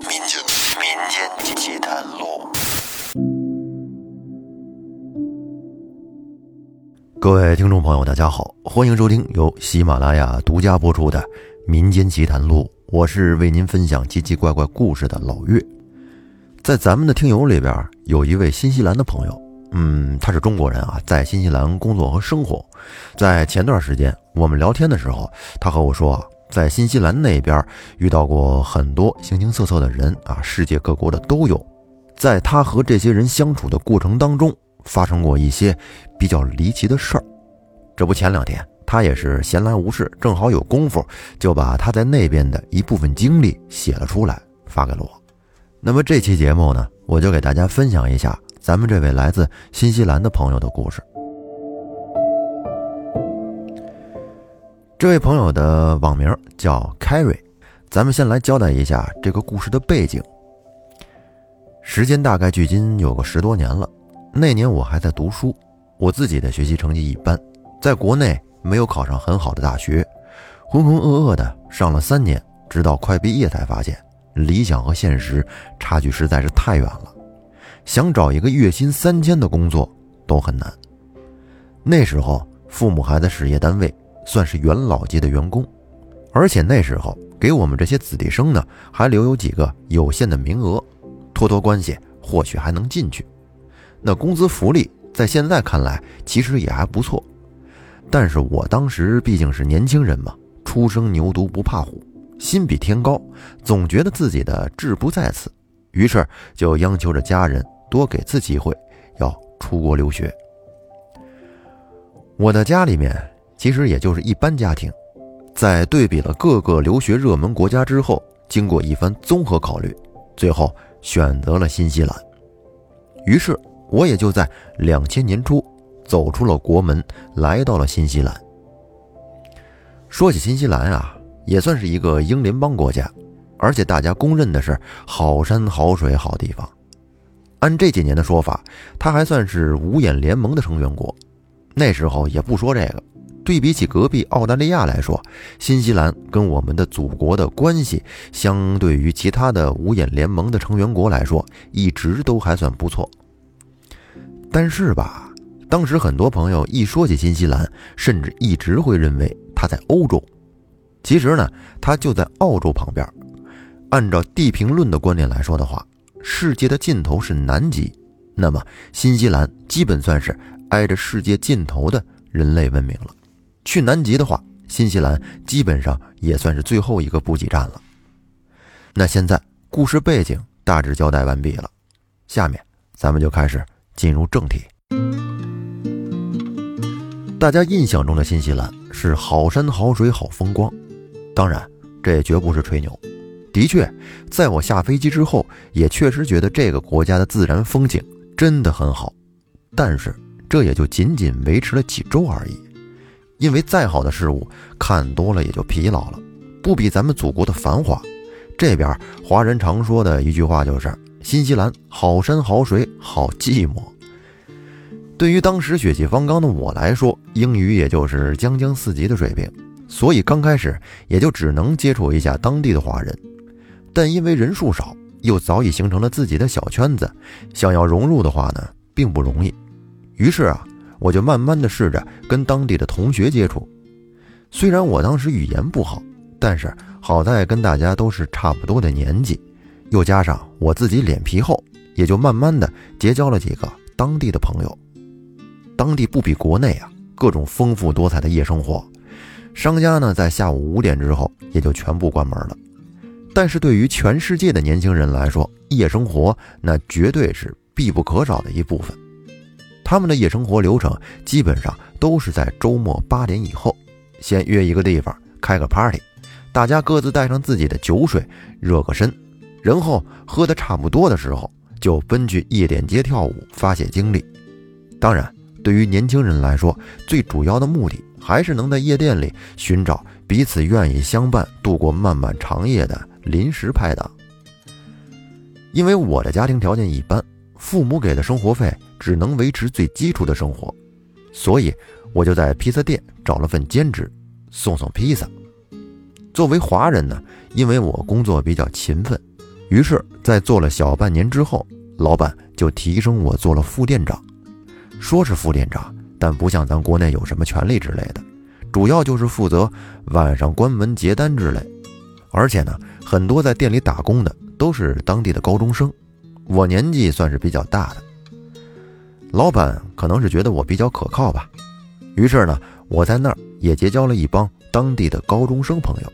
民间民间奇谈录。各位听众朋友，大家好，欢迎收听由喜马拉雅独家播出的《民间奇谈录》，我是为您分享奇奇怪怪故事的老岳。在咱们的听友里边，有一位新西兰的朋友，嗯，他是中国人啊，在新西兰工作和生活。在前段时间我们聊天的时候，他和我说啊，在新西兰那边遇到过很多形形色色的人啊，世界各国的都有。在他和这些人相处的过程当中，发生过一些比较离奇的事儿。这不，前两天他也是闲来无事，正好有功夫，就把他在那边的一部分经历写了出来，发给了我。那么这期节目呢，我就给大家分享一下咱们这位来自新西兰的朋友的故事。这位朋友的网名叫 Carry，咱们先来交代一下这个故事的背景。时间大概距今有个十多年了，那年我还在读书，我自己的学习成绩一般，在国内没有考上很好的大学，浑浑噩噩的上了三年，直到快毕业才发现。理想和现实差距实在是太远了，想找一个月薪三千的工作都很难。那时候父母还在事业单位，算是元老级的员工，而且那时候给我们这些子弟生呢，还留有几个有限的名额，托托关系或许还能进去。那工资福利在现在看来其实也还不错，但是我当时毕竟是年轻人嘛，初生牛犊不怕虎。心比天高，总觉得自己的志不在此，于是就央求着家人多给次机会，要出国留学。我的家里面其实也就是一般家庭，在对比了各个留学热门国家之后，经过一番综合考虑，最后选择了新西兰。于是我也就在两千年初走出了国门，来到了新西兰。说起新西兰啊。也算是一个英联邦国家，而且大家公认的是好山好水好地方。按这几年的说法，它还算是五眼联盟的成员国。那时候也不说这个，对比起隔壁澳大利亚来说，新西兰跟我们的祖国的关系，相对于其他的五眼联盟的成员国来说，一直都还算不错。但是吧，当时很多朋友一说起新西兰，甚至一直会认为它在欧洲。其实呢，它就在澳洲旁边。按照地平论的观点来说的话，世界的尽头是南极，那么新西兰基本算是挨着世界尽头的人类文明了。去南极的话，新西兰基本上也算是最后一个补给站了。那现在故事背景大致交代完毕了，下面咱们就开始进入正题。大家印象中的新西兰是好山好水好风光。当然，这也绝不是吹牛。的确，在我下飞机之后，也确实觉得这个国家的自然风景真的很好。但是，这也就仅仅维持了几周而已。因为再好的事物，看多了也就疲劳了，不比咱们祖国的繁华。这边华人常说的一句话就是：“新西兰好山好水好寂寞。”对于当时血气方刚的我来说，英语也就是将将四级的水平。所以刚开始也就只能接触一下当地的华人，但因为人数少，又早已形成了自己的小圈子，想要融入的话呢，并不容易。于是啊，我就慢慢的试着跟当地的同学接触。虽然我当时语言不好，但是好在跟大家都是差不多的年纪，又加上我自己脸皮厚，也就慢慢的结交了几个当地的朋友。当地不比国内啊，各种丰富多彩的夜生活。商家呢，在下午五点之后也就全部关门了。但是对于全世界的年轻人来说，夜生活那绝对是必不可少的一部分。他们的夜生活流程基本上都是在周末八点以后，先约一个地方开个 party，大家各自带上自己的酒水热个身，然后喝得差不多的时候，就奔去夜店街跳舞发泄精力。当然，对于年轻人来说，最主要的目的。还是能在夜店里寻找彼此愿意相伴度过漫漫长夜的临时拍档。因为我的家庭条件一般，父母给的生活费只能维持最基础的生活，所以我就在披萨店找了份兼职，送送披萨。作为华人呢，因为我工作比较勤奋，于是，在做了小半年之后，老板就提升我做了副店长。说是副店长，但不像咱国内有什么权利之类的，主要就是负责晚上关门结单之类。而且呢，很多在店里打工的都是当地的高中生，我年纪算是比较大的。老板可能是觉得我比较可靠吧，于是呢，我在那儿也结交了一帮当地的高中生朋友。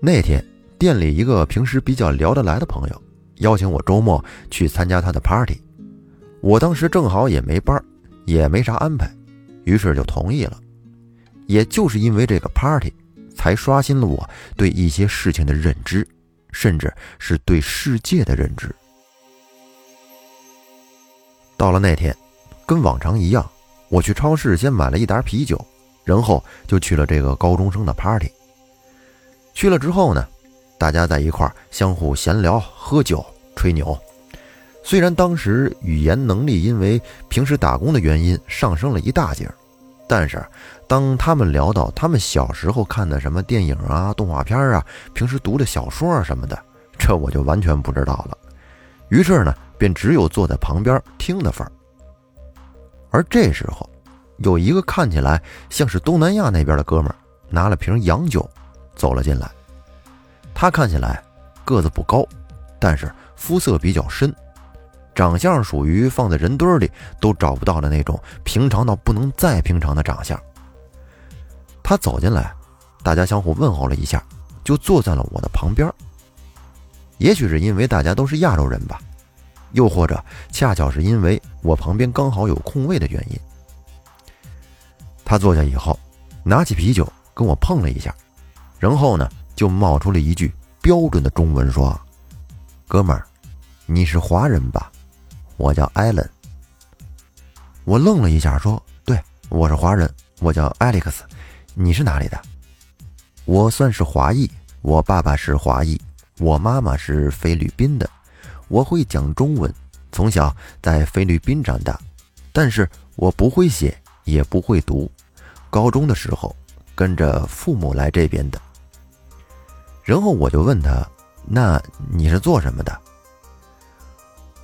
那天。店里一个平时比较聊得来的朋友邀请我周末去参加他的 party，我当时正好也没班，也没啥安排，于是就同意了。也就是因为这个 party，才刷新了我对一些事情的认知，甚至是对世界的认知。到了那天，跟往常一样，我去超市先买了一打啤酒，然后就去了这个高中生的 party。去了之后呢？大家在一块儿相互闲聊、喝酒、吹牛。虽然当时语言能力因为平时打工的原因上升了一大截，但是当他们聊到他们小时候看的什么电影啊、动画片啊、平时读的小说啊什么的，这我就完全不知道了。于是呢，便只有坐在旁边听的份儿。而这时候，有一个看起来像是东南亚那边的哥们儿，拿了瓶洋酒走了进来。他看起来个子不高，但是肤色比较深，长相属于放在人堆里都找不到的那种平常到不能再平常的长相。他走进来，大家相互问候了一下，就坐在了我的旁边。也许是因为大家都是亚洲人吧，又或者恰巧是因为我旁边刚好有空位的原因。他坐下以后，拿起啤酒跟我碰了一下，然后呢？就冒出了一句标准的中文说：“哥们儿，你是华人吧？我叫艾伦。”我愣了一下，说：“对，我是华人，我叫艾利克斯。你是哪里的？”我算是华裔，我爸爸是华裔，我妈妈是菲律宾的。我会讲中文，从小在菲律宾长大，但是我不会写，也不会读。高中的时候跟着父母来这边的。然后我就问他：“那你是做什么的？”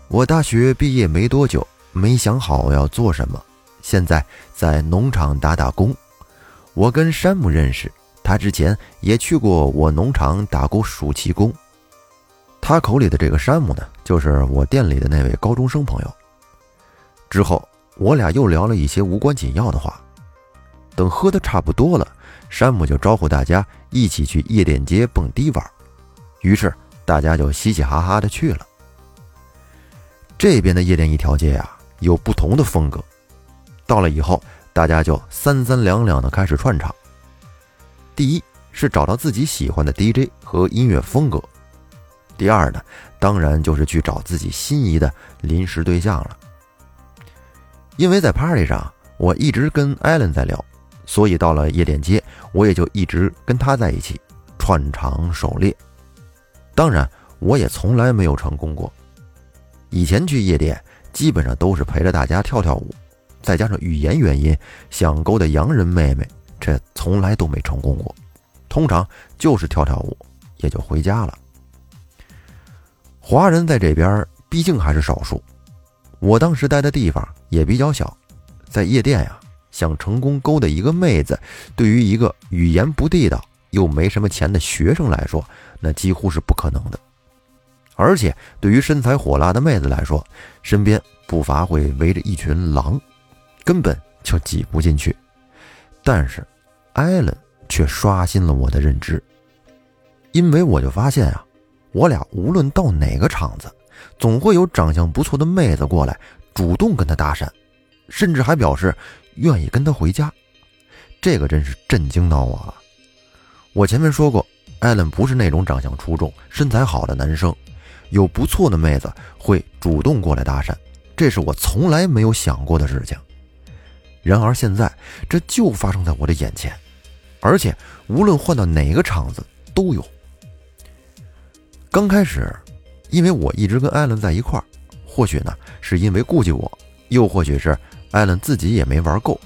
我大学毕业没多久，没想好要做什么，现在在农场打打工。我跟山姆认识，他之前也去过我农场打过暑期工。他口里的这个山姆呢，就是我店里的那位高中生朋友。之后我俩又聊了一些无关紧要的话。等喝的差不多了。山姆就招呼大家一起去夜店街蹦迪玩，于是大家就嘻嘻哈哈的去了。这边的夜店一条街啊，有不同的风格。到了以后，大家就三三两两的开始串场。第一是找到自己喜欢的 DJ 和音乐风格，第二呢，当然就是去找自己心仪的临时对象了。因为在 party 上，我一直跟艾伦在聊。所以到了夜店街，我也就一直跟他在一起串场狩猎。当然，我也从来没有成功过。以前去夜店，基本上都是陪着大家跳跳舞，再加上语言原因，想勾搭洋人妹妹，这从来都没成功过。通常就是跳跳舞，也就回家了。华人在这边毕竟还是少数，我当时待的地方也比较小，在夜店呀。想成功勾搭一个妹子，对于一个语言不地道又没什么钱的学生来说，那几乎是不可能的。而且对于身材火辣的妹子来说，身边不乏会围着一群狼，根本就挤不进去。但是，艾伦却刷新了我的认知，因为我就发现啊，我俩无论到哪个场子，总会有长相不错的妹子过来主动跟他搭讪，甚至还表示。愿意跟他回家，这个真是震惊到我了。我前面说过，艾伦不是那种长相出众、身材好的男生，有不错的妹子会主动过来搭讪，这是我从来没有想过的事情。然而现在，这就发生在我的眼前，而且无论换到哪个场子都有。刚开始，因为我一直跟艾伦在一块儿，或许呢是因为顾忌我，又或许是。艾伦自己也没玩够，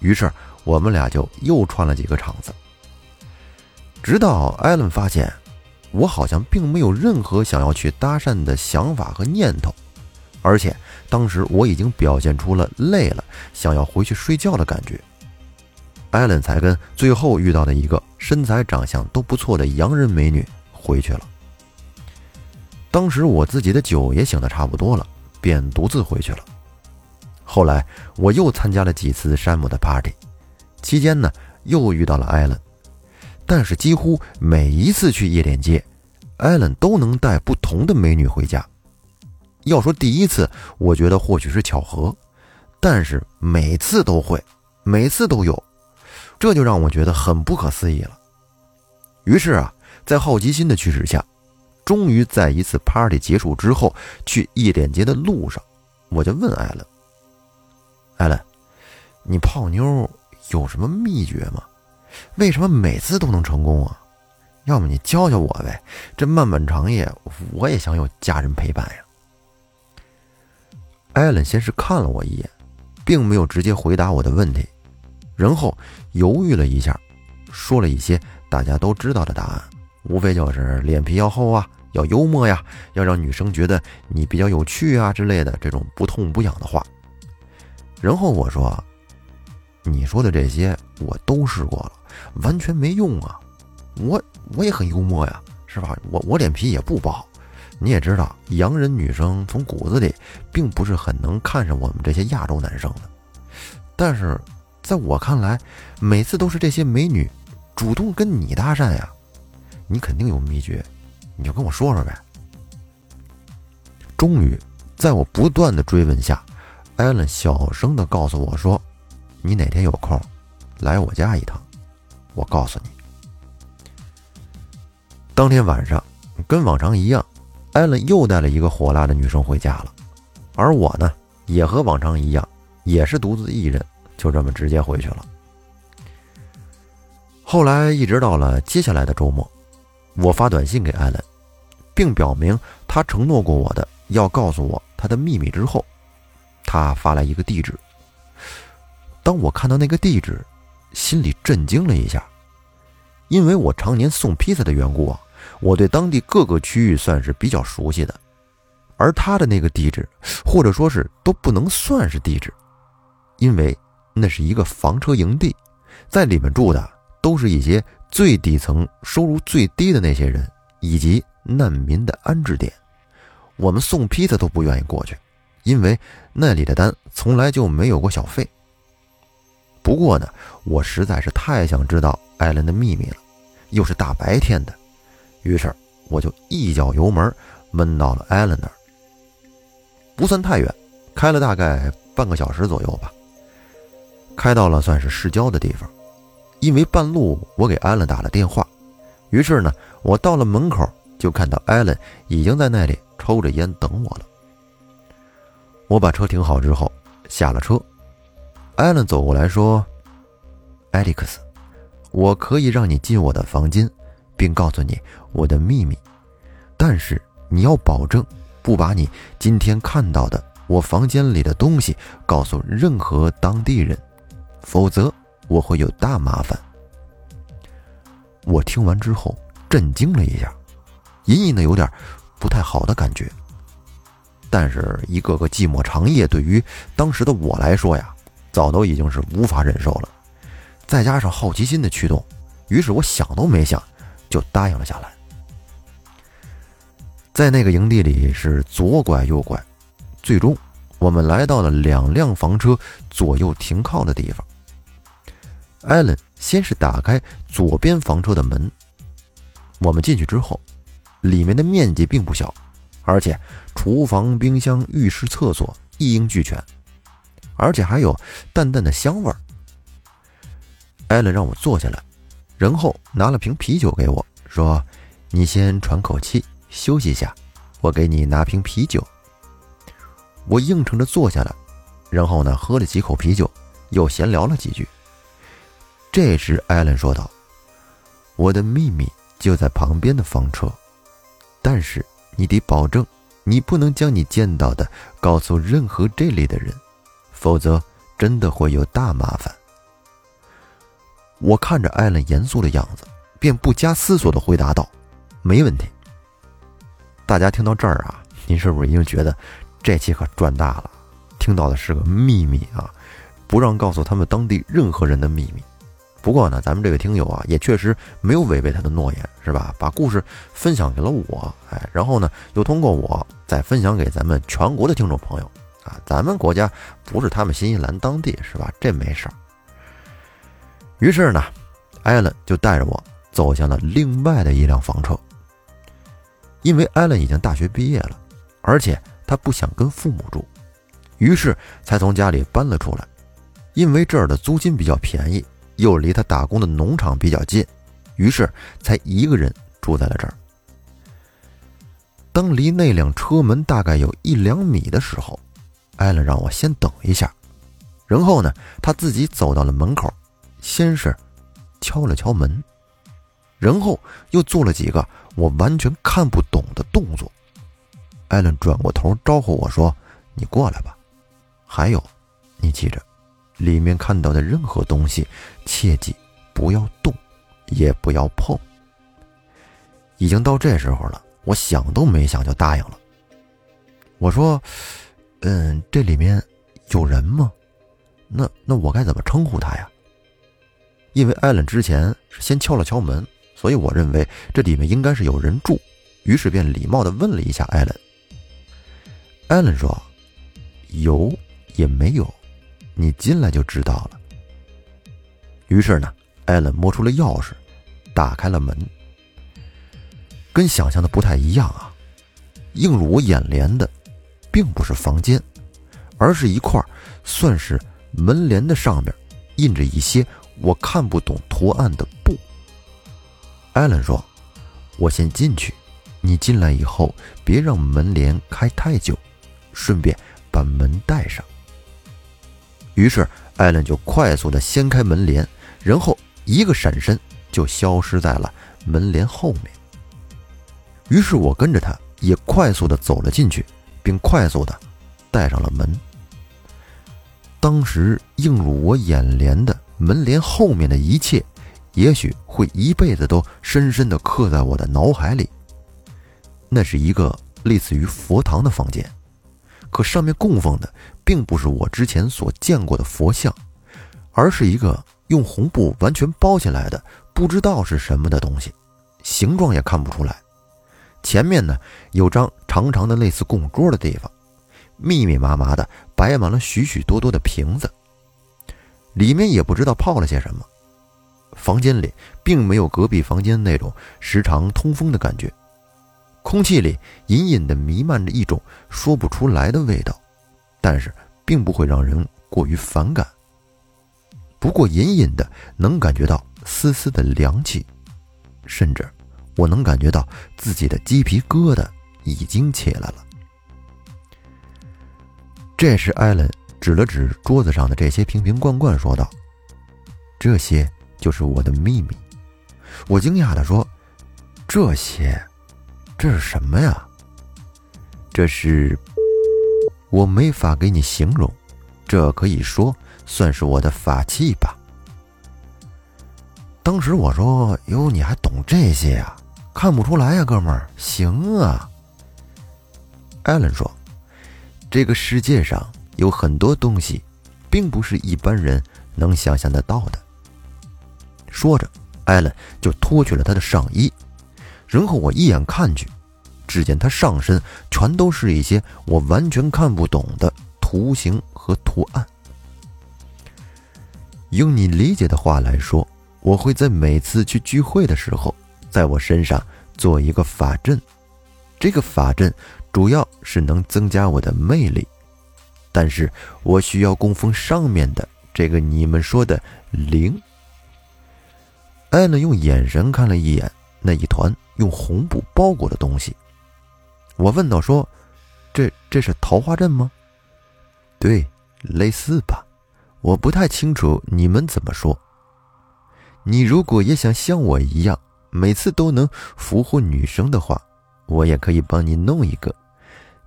于是我们俩就又串了几个场子。直到艾伦发现我好像并没有任何想要去搭讪的想法和念头，而且当时我已经表现出了累了，想要回去睡觉的感觉。艾伦才跟最后遇到的一个身材长相都不错的洋人美女回去了。当时我自己的酒也醒得差不多了，便独自回去了。后来我又参加了几次山姆的 party，期间呢又遇到了艾伦。但是几乎每一次去夜店街，艾伦都能带不同的美女回家。要说第一次，我觉得或许是巧合，但是每次都会，每次都有，这就让我觉得很不可思议了。于是啊，在好奇心的驱使下，终于在一次 party 结束之后，去夜店街的路上，我就问艾伦：“艾伦，你泡妞有什么秘诀吗？”为什么每次都能成功啊？要么你教教我呗，这漫漫长夜，我也想有家人陪伴呀。艾伦先是看了我一眼，并没有直接回答我的问题，然后犹豫了一下，说了一些大家都知道的答案，无非就是脸皮要厚啊，要幽默呀，要让女生觉得你比较有趣啊之类的这种不痛不痒的话。然后我说：“你说的这些我都试过了。”完全没用啊！我我也很幽默呀，是吧？我我脸皮也不薄，你也知道，洋人女生从骨子里并不是很能看上我们这些亚洲男生的。但是，在我看来，每次都是这些美女主动跟你搭讪呀，你肯定有秘诀，你就跟我说说呗。终于，在我不断的追问下，艾伦小声的告诉我说：“你哪天有空，来我家一趟。”我告诉你，当天晚上跟往常一样，艾伦又带了一个火辣的女生回家了，而我呢，也和往常一样，也是独自一人，就这么直接回去了。后来一直到了接下来的周末，我发短信给艾伦，并表明他承诺过我的要告诉我他的秘密之后，他发来一个地址。当我看到那个地址。心里震惊了一下，因为我常年送披萨的缘故啊，我对当地各个区域算是比较熟悉的。而他的那个地址，或者说是都不能算是地址，因为那是一个房车营地，在里面住的都是一些最底层、收入最低的那些人，以及难民的安置点。我们送披萨都不愿意过去，因为那里的单从来就没有过小费。不过呢，我实在是太想知道艾伦的秘密了，又是大白天的，于是我就一脚油门闷到了艾伦那儿。不算太远，开了大概半个小时左右吧。开到了算是市郊的地方，因为半路我给艾伦打了电话，于是呢，我到了门口就看到艾伦已经在那里抽着烟等我了。我把车停好之后，下了车。艾伦走过来说：“艾利克斯，我可以让你进我的房间，并告诉你我的秘密，但是你要保证不把你今天看到的我房间里的东西告诉任何当地人，否则我会有大麻烦。”我听完之后震惊了一下，隐隐的有点不太好的感觉。但是，一个个寂寞长夜对于当时的我来说呀。早都已经是无法忍受了，再加上好奇心的驱动，于是我想都没想就答应了下来。在那个营地里是左拐右拐，最终我们来到了两辆房车左右停靠的地方。艾伦先是打开左边房车的门，我们进去之后，里面的面积并不小，而且厨房、冰箱、浴室、厕所一应俱全。而且还有淡淡的香味儿。艾伦让我坐下来，然后拿了瓶啤酒给我，说：“你先喘口气，休息一下，我给你拿瓶啤酒。”我应承着坐下来，然后呢，喝了几口啤酒，又闲聊了几句。这时，艾伦说道：“我的秘密就在旁边的房车，但是你得保证，你不能将你见到的告诉任何这里的人。”否则，真的会有大麻烦。我看着艾伦严肃的样子，便不加思索地回答道：“没问题。大家听到这儿啊，您是不是已经觉得这期可赚大了？听到的是个秘密啊，不让告诉他们当地任何人的秘密。不过呢，咱们这个听友啊，也确实没有违背他的诺言，是吧？把故事分享给了我，哎，然后呢，又通过我再分享给咱们全国的听众朋友啊。咱们国家不是他们新西兰当地，是吧？这没事儿。于是呢，艾伦就带着我走向了另外的一辆房车。因为艾伦已经大学毕业了，而且他不想跟父母住，于是才从家里搬了出来。因为这儿的租金比较便宜。又离他打工的农场比较近，于是才一个人住在了这儿。当离那辆车门大概有一两米的时候，艾伦让我先等一下，然后呢，他自己走到了门口，先是敲了敲门，然后又做了几个我完全看不懂的动作。艾伦转过头招呼我说：“你过来吧。”还有，你记着。里面看到的任何东西，切记不要动，也不要碰。已经到这时候了，我想都没想就答应了。我说：“嗯，这里面有人吗？那那我该怎么称呼他呀？”因为艾伦之前是先敲了敲门，所以我认为这里面应该是有人住，于是便礼貌的问了一下艾伦。艾伦说：“有也没有。”你进来就知道了。于是呢，艾伦摸出了钥匙，打开了门。跟想象的不太一样啊！映入我眼帘的，并不是房间，而是一块算是门帘的上面印着一些我看不懂图案的布。艾伦说：“我先进去，你进来以后别让门帘开太久，顺便把门带上。”于是，艾伦就快速的掀开门帘，然后一个闪身就消失在了门帘后面。于是我跟着他，也快速的走了进去，并快速的带上了门。当时映入我眼帘的门帘后面的一切，也许会一辈子都深深的刻在我的脑海里。那是一个类似于佛堂的房间。可上面供奉的并不是我之前所见过的佛像，而是一个用红布完全包起来的不知道是什么的东西，形状也看不出来。前面呢有张长长的类似供桌的地方，密密麻麻的摆满了许许多多的瓶子，里面也不知道泡了些什么。房间里并没有隔壁房间那种时常通风的感觉。空气里隐隐的弥漫着一种说不出来的味道，但是并不会让人过于反感。不过隐隐的能感觉到丝丝的凉气，甚至我能感觉到自己的鸡皮疙瘩已经起来了。这时，艾伦指了指桌子上的这些瓶瓶罐罐，说道：“这些就是我的秘密。”我惊讶地说：“这些？”这是什么呀？这是我没法给你形容，这可以说算是我的法器吧。当时我说：“哟，你还懂这些呀？看不出来呀，哥们儿，行啊。”艾伦说：“这个世界上有很多东西，并不是一般人能想象得到的。”说着，艾伦就脱去了他的上衣。然后我一眼看去，只见他上身全都是一些我完全看不懂的图形和图案。用你理解的话来说，我会在每次去聚会的时候，在我身上做一个法阵。这个法阵主要是能增加我的魅力，但是我需要供奉上面的这个你们说的灵。艾伦用眼神看了一眼那一团。用红布包裹的东西，我问道：“说，这这是桃花阵吗？”“对，类似吧。我不太清楚你们怎么说。你如果也想像我一样，每次都能俘获女生的话，我也可以帮你弄一个。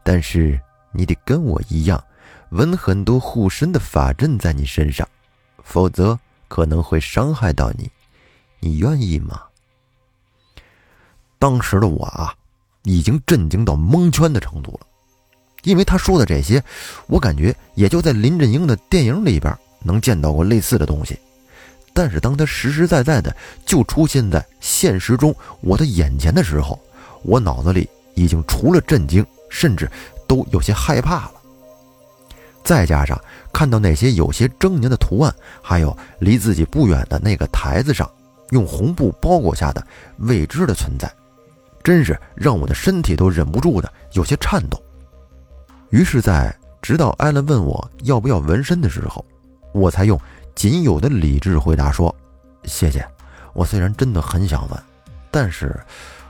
但是你得跟我一样，纹很多护身的法阵在你身上，否则可能会伤害到你。你愿意吗？”当时的我啊，已经震惊到蒙圈的程度了，因为他说的这些，我感觉也就在林振英的电影里边能见到过类似的东西。但是当他实实在在的就出现在现实中我的眼前的时候，我脑子里已经除了震惊，甚至都有些害怕了。再加上看到那些有些狰狞的图案，还有离自己不远的那个台子上用红布包裹下的未知的存在，真是让我的身体都忍不住的有些颤抖。于是，在直到艾伦问我要不要纹身的时候，我才用。仅有的理智回答说：“谢谢，我虽然真的很想纹，但是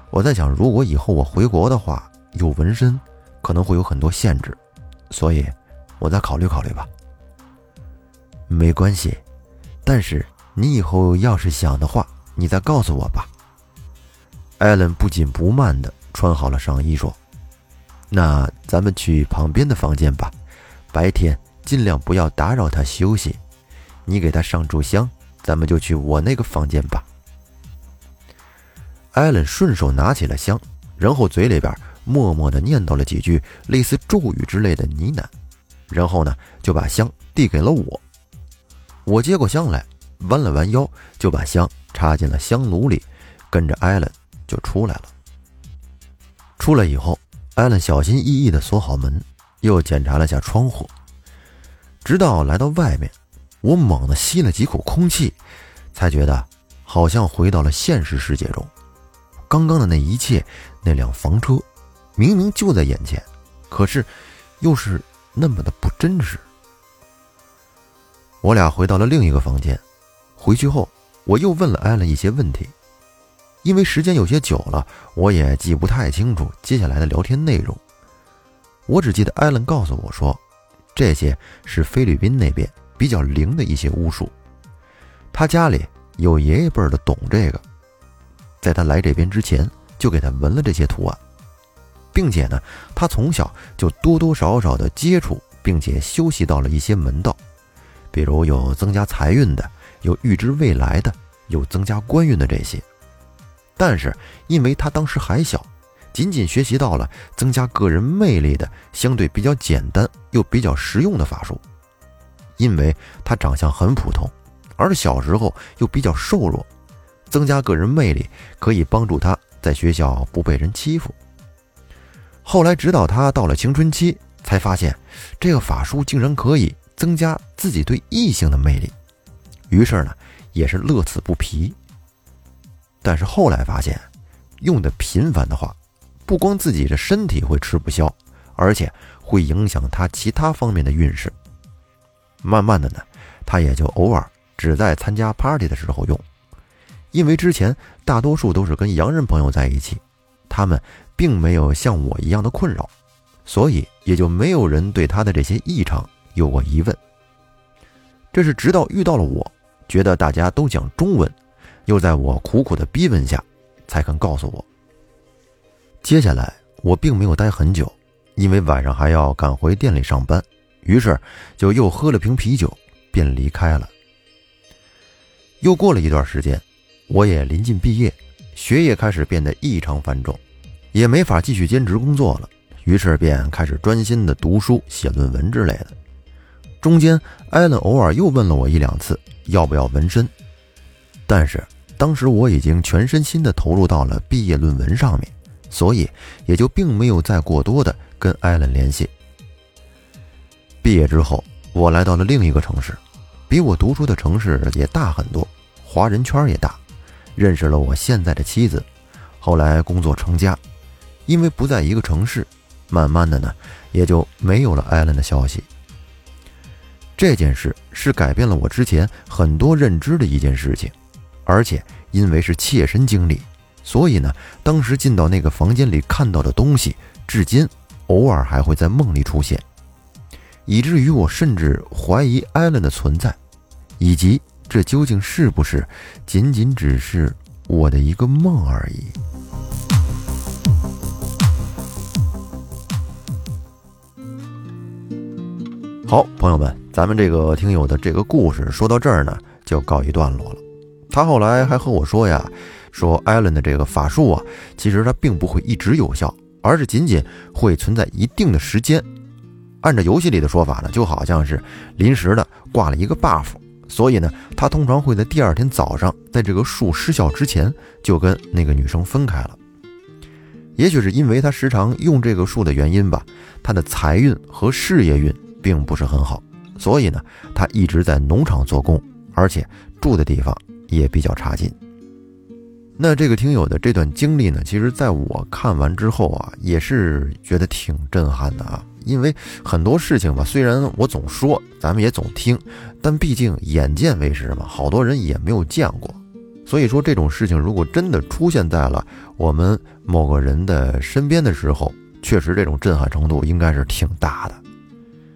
我在想，如果以后我回国的话，有纹身可能会有很多限制，所以我再考虑考虑吧。”没关系，但是你以后要是想的话，你再告诉我吧。艾伦不紧不慢地穿好了上衣，说：“那咱们去旁边的房间吧，白天尽量不要打扰他休息。”你给他上炷香，咱们就去我那个房间吧。艾伦顺手拿起了香，然后嘴里边默默的念叨了几句类似咒语之类的呢喃，然后呢就把香递给了我。我接过香来，弯了弯腰，就把香插进了香炉里，跟着艾伦就出来了。出来以后，艾伦小心翼翼的锁好门，又检查了下窗户，直到来到外面。我猛地吸了几口空气，才觉得好像回到了现实世界中。刚刚的那一切，那辆房车，明明就在眼前，可是又是那么的不真实。我俩回到了另一个房间。回去后，我又问了艾伦一些问题，因为时间有些久了，我也记不太清楚接下来的聊天内容。我只记得艾伦告诉我说，这些是菲律宾那边。比较灵的一些巫术，他家里有爷爷辈的懂这个，在他来这边之前就给他纹了这些图案，并且呢，他从小就多多少少的接触并且修习到了一些门道，比如有增加财运的，有预知未来的，有增加官运的这些。但是因为他当时还小，仅仅学习到了增加个人魅力的相对比较简单又比较实用的法术。因为他长相很普通，而小时候又比较瘦弱，增加个人魅力可以帮助他在学校不被人欺负。后来直到他到了青春期，才发现这个法术竟然可以增加自己对异性的魅力，于是呢也是乐此不疲。但是后来发现，用的频繁的话，不光自己的身体会吃不消，而且会影响他其他方面的运势。慢慢的呢，他也就偶尔只在参加 party 的时候用，因为之前大多数都是跟洋人朋友在一起，他们并没有像我一样的困扰，所以也就没有人对他的这些异常有过疑问。这是直到遇到了我，觉得大家都讲中文，又在我苦苦的逼问下，才肯告诉我。接下来我并没有待很久，因为晚上还要赶回店里上班。于是就又喝了瓶啤酒，便离开了。又过了一段时间，我也临近毕业，学业开始变得异常繁重，也没法继续兼职工作了。于是便开始专心的读书、写论文之类的。中间，艾伦偶尔又问了我一两次要不要纹身，但是当时我已经全身心的投入到了毕业论文上面，所以也就并没有再过多的跟艾伦联系。毕业之后，我来到了另一个城市，比我读书的城市也大很多，华人圈也大，认识了我现在的妻子。后来工作成家，因为不在一个城市，慢慢的呢，也就没有了艾伦的消息。这件事是改变了我之前很多认知的一件事情，而且因为是切身经历，所以呢，当时进到那个房间里看到的东西，至今偶尔还会在梦里出现。以至于我甚至怀疑艾伦的存在，以及这究竟是不是仅仅只是我的一个梦而已。好，朋友们，咱们这个听友的这个故事说到这儿呢，就告一段落了。他后来还和我说呀，说艾伦的这个法术啊，其实它并不会一直有效，而是仅仅会存在一定的时间。按照游戏里的说法呢，就好像是临时的挂了一个 buff，所以呢，他通常会在第二天早上，在这个术失效之前就跟那个女生分开了。也许是因为他时常用这个术的原因吧，他的财运和事业运并不是很好，所以呢，他一直在农场做工，而且住的地方也比较差劲。那这个听友的这段经历呢，其实在我看完之后啊，也是觉得挺震撼的啊。因为很多事情吧，虽然我总说，咱们也总听，但毕竟眼见为实嘛，好多人也没有见过。所以说这种事情如果真的出现在了我们某个人的身边的时候，确实这种震撼程度应该是挺大的。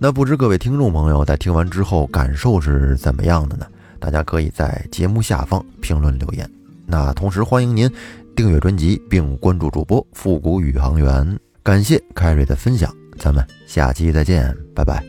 那不知各位听众朋友在听完之后感受是怎么样的呢？大家可以在节目下方评论留言。那同时欢迎您订阅专辑并关注主播复古宇航员。感谢凯瑞的分享，咱们下期再见，拜拜。